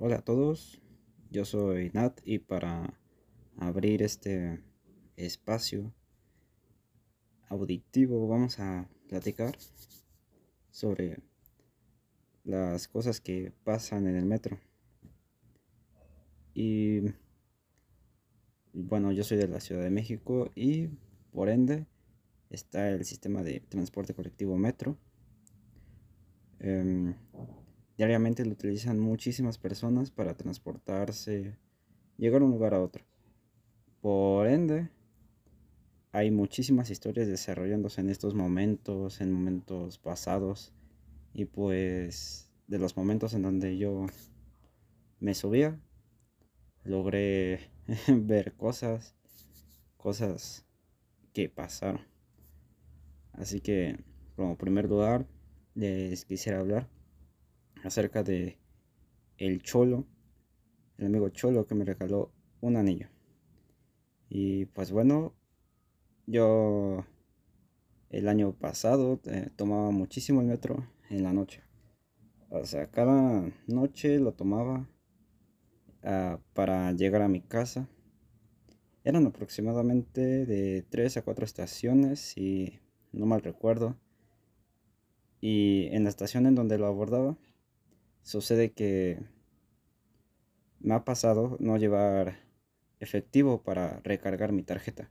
Hola a todos, yo soy Nat y para abrir este espacio auditivo vamos a platicar sobre las cosas que pasan en el metro. Y bueno, yo soy de la Ciudad de México y por ende está el sistema de transporte colectivo metro. Em, diariamente lo utilizan muchísimas personas para transportarse, llegar de un lugar a otro. Por ende, hay muchísimas historias desarrollándose en estos momentos, en momentos pasados, y pues de los momentos en donde yo me subía, logré ver cosas, cosas que pasaron. Así que, como primer lugar, les quisiera hablar acerca de el cholo, el amigo cholo que me regaló un anillo. Y pues bueno, yo el año pasado eh, tomaba muchísimo el metro en la noche. O sea, cada noche lo tomaba uh, para llegar a mi casa. Eran aproximadamente de 3 a 4 estaciones, si no mal recuerdo. Y en la estación en donde lo abordaba, sucede que me ha pasado no llevar efectivo para recargar mi tarjeta.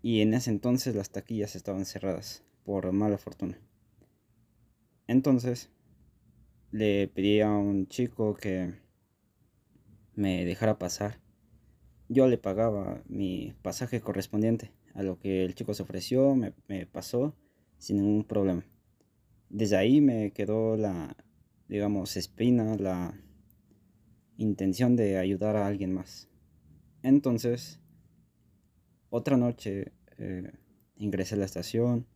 Y en ese entonces las taquillas estaban cerradas, por mala fortuna. Entonces, le pedí a un chico que me dejara pasar. Yo le pagaba mi pasaje correspondiente a lo que el chico se ofreció, me, pasó sin ningún problema. Desde ahí me quedó la, digamos, espina, la intención de ayudar a alguien más. Entonces, otra noche eh, ingresé a la estación,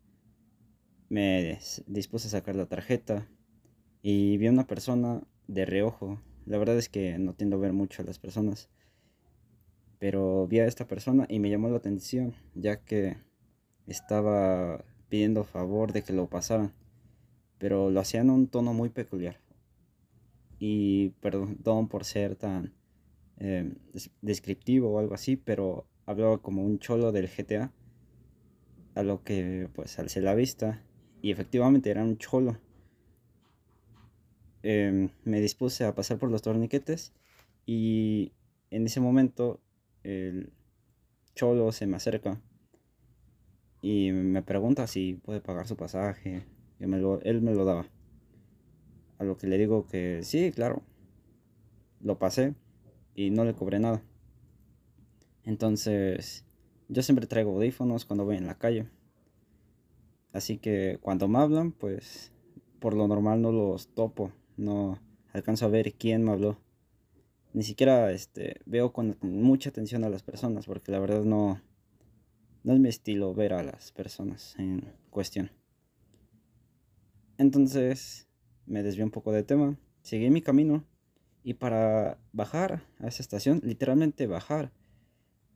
me dispuse a sacar la tarjeta y vi a una persona de reojo. La verdad es que no tiendo a ver mucho a las personas, pero vi a esta persona y me llamó la atención, ya que estaba pidiendo favor de que lo pasaran pero lo hacía en un tono muy peculiar. Y perdón por ser tan eh, descriptivo o algo así, pero hablaba como un cholo del GTA, a lo que pues alcé la vista y efectivamente era un cholo. Em, me dispuse a pasar por los torniquetes y en ese momento el cholo se me acerca y me pregunta si puede pagar su pasaje él me lo daba. A lo que le digo que sí, claro. Lo pasé y no le cobré nada. Entonces, yo siempre traigo audífonos cuando voy en la calle. Así que cuando me hablan, pues por lo normal no los topo. No alcanzo a ver quién me habló. Ni siquiera este, veo con mucha atención a las personas, porque la verdad no, no es mi estilo ver a las personas en cuestión. Entonces me desvié un poco de tema, seguí mi camino y para bajar a esa estación, literalmente bajar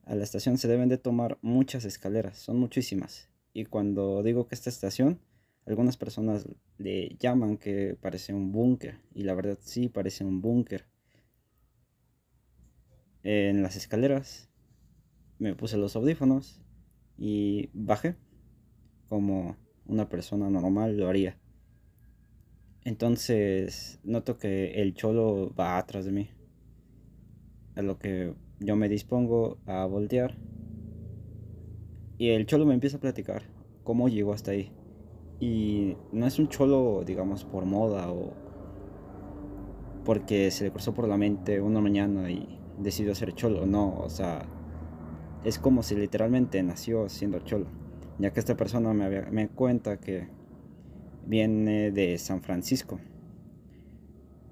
a la estación se deben de tomar muchas escaleras, son muchísimas. Y cuando digo que esta estación, algunas personas le llaman que parece un búnker y la verdad sí parece un búnker. En las escaleras me puse los audífonos y bajé como una persona normal lo haría. Entonces noto que el cholo va atrás de mí. A lo que yo me dispongo a voltear. Y el cholo me empieza a platicar cómo llegó hasta ahí. Y no es un cholo, digamos, por moda o porque se le cruzó por la mente una mañana y decidió ser cholo. No, o sea, es como si literalmente nació siendo cholo. Ya que esta persona me, me cuenta que viene de San Francisco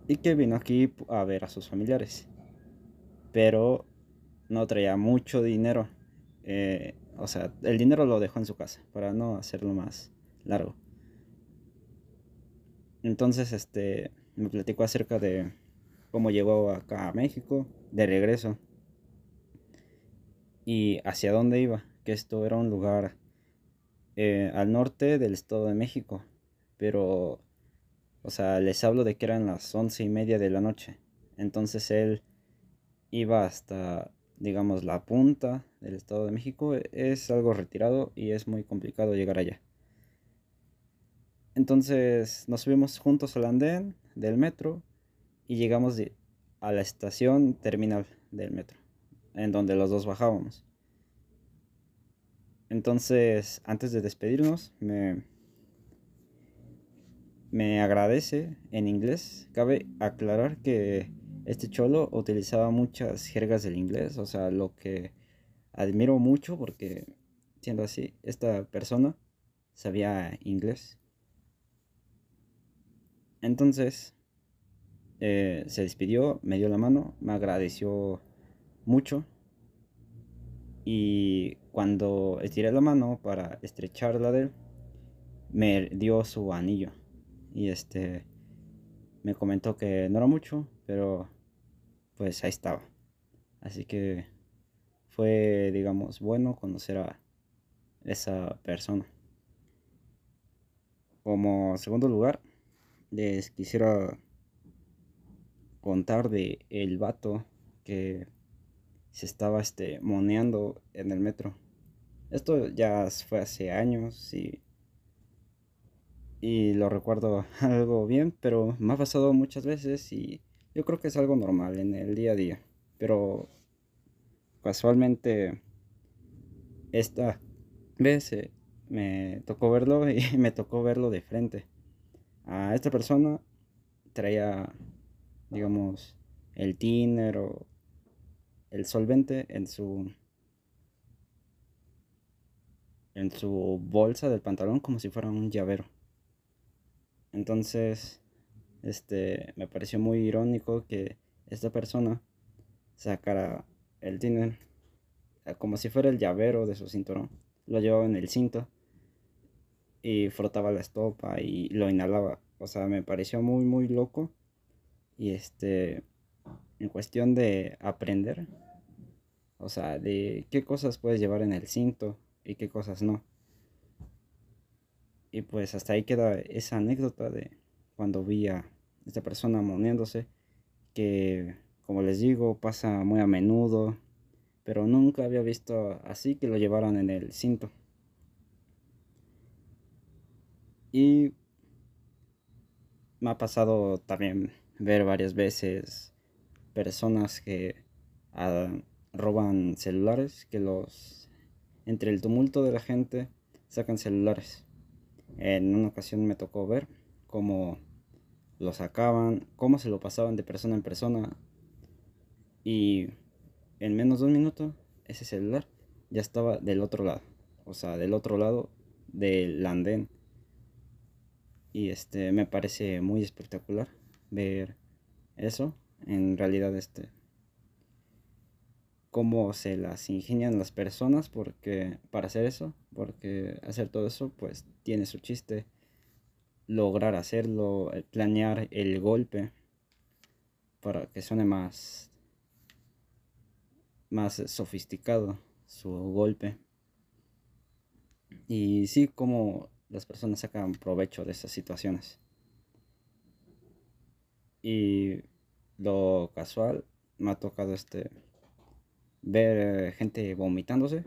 y que vino aquí a ver a sus familiares, pero no traía mucho dinero. Eh, o sea, el dinero lo dejó en su casa para no hacerlo más largo. Entonces, este, me platicó acerca de cómo llegó acá a México, de regreso, y hacia dónde iba, que esto era un lugar eh, al norte del Estado de México, pero, o sea, les hablo de que eran las once y media de la noche. Entonces él iba hasta, digamos, la punta del Estado de México. Es algo retirado y es muy complicado llegar allá. Entonces nos subimos juntos al andén del metro y llegamos a la estación terminal del metro, en donde los dos bajábamos. Entonces, antes de despedirnos, me, me agradece en inglés. Cabe aclarar que este cholo utilizaba muchas jergas del inglés, o sea, lo que admiro mucho porque, siendo así, esta persona sabía inglés. Entonces, eh, se despidió, me dio la mano, me agradeció mucho. Y cuando estiré la mano para estrecharla de él, me dio su anillo. Y este me comentó que no era mucho, pero pues ahí estaba. Así que fue, digamos, bueno conocer a esa persona. Como segundo lugar, les quisiera contar de el vato que se estaba este moneando en el metro. Esto ya fue hace años y y lo recuerdo algo bien, pero me ha pasado muchas veces y yo creo que es algo normal en el día a día, pero casualmente esta vez eh, me tocó verlo y me tocó verlo de frente. A esta persona traía, digamos, el tiner o el solvente en su en su bolsa del pantalón como si fuera un llavero. Entonces, este, me pareció muy irónico que esta persona sacara el tiner eh, como si fuera el llavero de su cinturón. Lo llevaba en el cinto y frotaba la estopa y lo inhalaba. O sea, me pareció muy, muy loco. Y este, en cuestión de aprender, o sea, de qué cosas puedes llevar en el cinto y qué cosas no. Y pues hasta ahí queda esa anécdota de cuando vi a esta persona moneándose, que como les digo pasa muy a menudo, pero nunca había visto así que lo llevaran en el cinto. Y me ha pasado también ver varias veces personas que ah, roban celulares, que los entre el tumulto de la gente sacan celulares. En una ocasión me tocó ver cómo lo sacaban, cómo se lo pasaban de persona en persona. Y en menos de un minuto, ese celular ya estaba del otro lado. O sea, del otro lado del andén. Y este me parece muy espectacular ver eso. En realidad, este cómo se las ingenian las personas porque para hacer eso, porque hacer todo eso pues tiene su chiste lograr hacerlo, eh, planear el golpe para que suene más más sofisticado su golpe. Y sí, como las personas sacan provecho de esas situaciones. Y lo casual me ha tocado este ver gente vomitándose.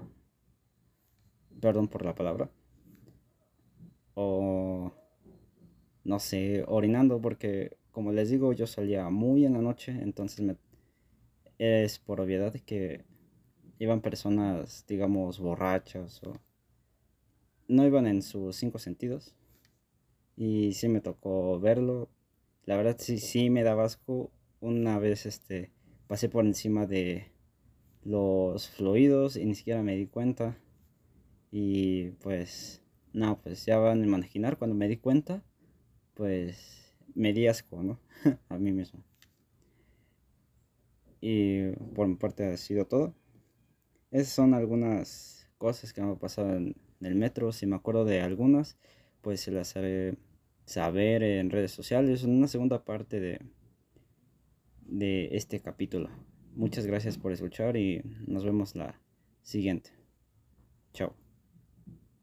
Perdón por la palabra. O no sé, orinando porque como les digo, yo salía muy en la noche, entonces me, es por obviedad que iban personas, digamos, borrachas o no iban en sus cinco sentidos. Y sí me tocó verlo. La verdad sí, sí me da asco. Una vez este pasé por encima de los fluidos y ni siquiera me di cuenta. Y pues, no, pues ya van a imaginar cuando me di cuenta pues me di asco, ¿no? a mí mismo. Y por mi parte ha sido todo. Esas son algunas cosas que han pasado en el metro. Si me acuerdo de algunas, pues se las haré saber en redes sociales en una segunda parte de, de este capítulo. Muchas gracias por escuchar y nos vemos la siguiente. Chao.